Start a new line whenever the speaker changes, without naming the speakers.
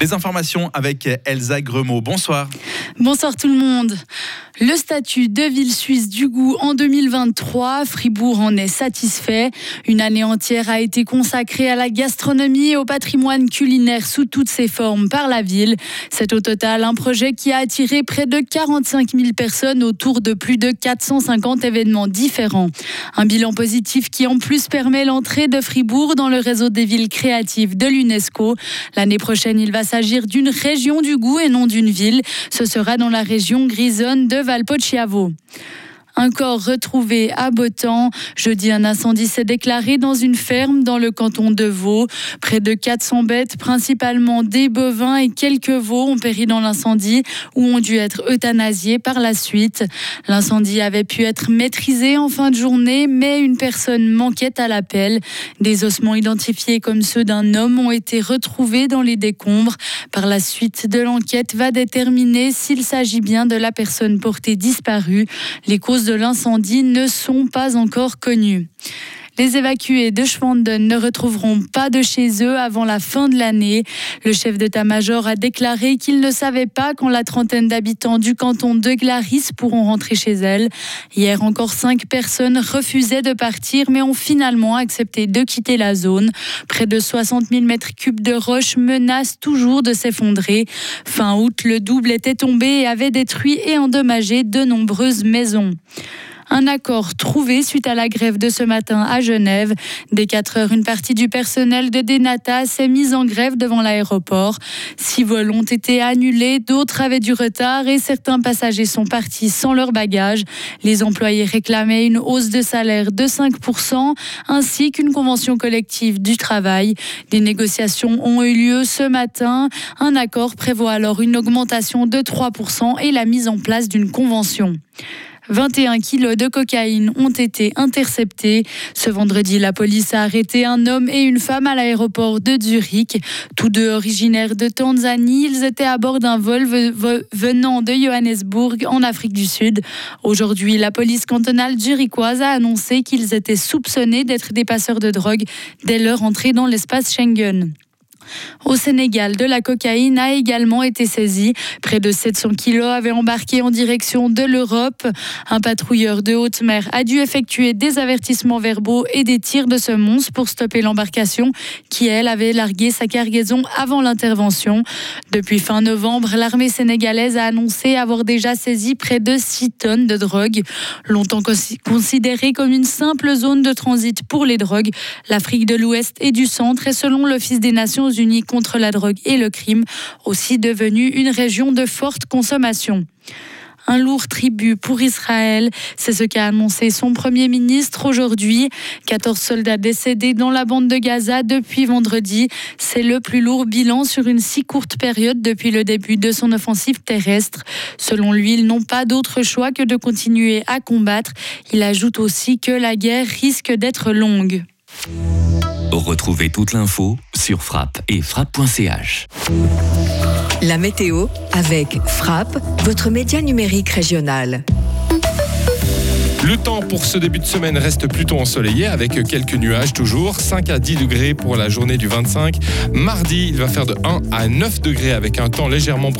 Les informations avec Elsa Gremaud. Bonsoir.
Bonsoir tout le monde. Le statut de ville suisse du goût en 2023, Fribourg en est satisfait. Une année entière a été consacrée à la gastronomie et au patrimoine culinaire sous toutes ses formes par la ville. C'est au total un projet qui a attiré près de 45 000 personnes autour de plus de 450 événements différents. Un bilan positif qui en plus permet l'entrée de Fribourg dans le réseau des villes créatives de l'UNESCO. L'année prochaine, il va s'agir d'une région du goût et non d'une ville. Ce sera dans la région grisonne de Valpocciavo. Un corps retrouvé à Botan. Jeudi, un incendie s'est déclaré dans une ferme dans le canton de Vaud. Près de 400 bêtes, principalement des bovins et quelques veaux, ont péri dans l'incendie ou ont dû être euthanasiés par la suite. L'incendie avait pu être maîtrisé en fin de journée, mais une personne manquait à l'appel. Des ossements identifiés comme ceux d'un homme ont été retrouvés dans les décombres. Par la suite de l'enquête va déterminer s'il s'agit bien de la personne portée disparue. Les causes de l'incendie ne sont pas encore connus. Les évacués de Schwanden ne retrouveront pas de chez eux avant la fin de l'année. Le chef d'état-major a déclaré qu'il ne savait pas quand la trentaine d'habitants du canton de Glaris pourront rentrer chez elles. Hier encore, cinq personnes refusaient de partir mais ont finalement accepté de quitter la zone. Près de 60 000 mètres cubes de roches menacent toujours de s'effondrer. Fin août, le double était tombé et avait détruit et endommagé de nombreuses maisons. Un accord trouvé suite à la grève de ce matin à Genève. Dès 4 heures, une partie du personnel de Denata s'est mise en grève devant l'aéroport. Six vols ont été annulés, d'autres avaient du retard et certains passagers sont partis sans leur bagage. Les employés réclamaient une hausse de salaire de 5% ainsi qu'une convention collective du travail. Des négociations ont eu lieu ce matin. Un accord prévoit alors une augmentation de 3% et la mise en place d'une convention. 21 kilos de cocaïne ont été interceptés. Ce vendredi, la police a arrêté un homme et une femme à l'aéroport de Zurich. Tous deux originaires de Tanzanie, ils étaient à bord d'un vol venant de Johannesburg en Afrique du Sud. Aujourd'hui, la police cantonale zurichoise a annoncé qu'ils étaient soupçonnés d'être des passeurs de drogue dès leur entrée dans l'espace Schengen. Au Sénégal, de la cocaïne a également été saisie. Près de 700 kilos avaient embarqué en direction de l'Europe. Un patrouilleur de haute mer a dû effectuer des avertissements verbaux et des tirs de semonce pour stopper l'embarcation qui, elle, avait largué sa cargaison avant l'intervention. Depuis fin novembre, l'armée sénégalaise a annoncé avoir déjà saisi près de 6 tonnes de drogue. Longtemps considérée comme une simple zone de transit pour les drogues, l'Afrique de l'Ouest et du Centre est selon l'Office des Nations Unis contre la drogue et le crime, aussi devenue une région de forte consommation un lourd tribut pour Israël. C'est ce qu'a annoncé son Premier ministre aujourd'hui. 14 soldats décédés dans la bande de Gaza depuis vendredi. C'est le plus lourd bilan sur une si courte période depuis le début de son offensive terrestre. Selon lui, ils n'ont pas d'autre choix que de continuer à combattre. Il ajoute aussi que la guerre risque d'être longue.
Retrouvez toute l'info sur frappe et frappe.ch.
La météo avec Frappe, votre média numérique régional.
Le temps pour ce début de semaine reste plutôt ensoleillé avec quelques nuages toujours. 5 à 10 degrés pour la journée du 25. Mardi, il va faire de 1 à 9 degrés avec un temps légèrement brûlé.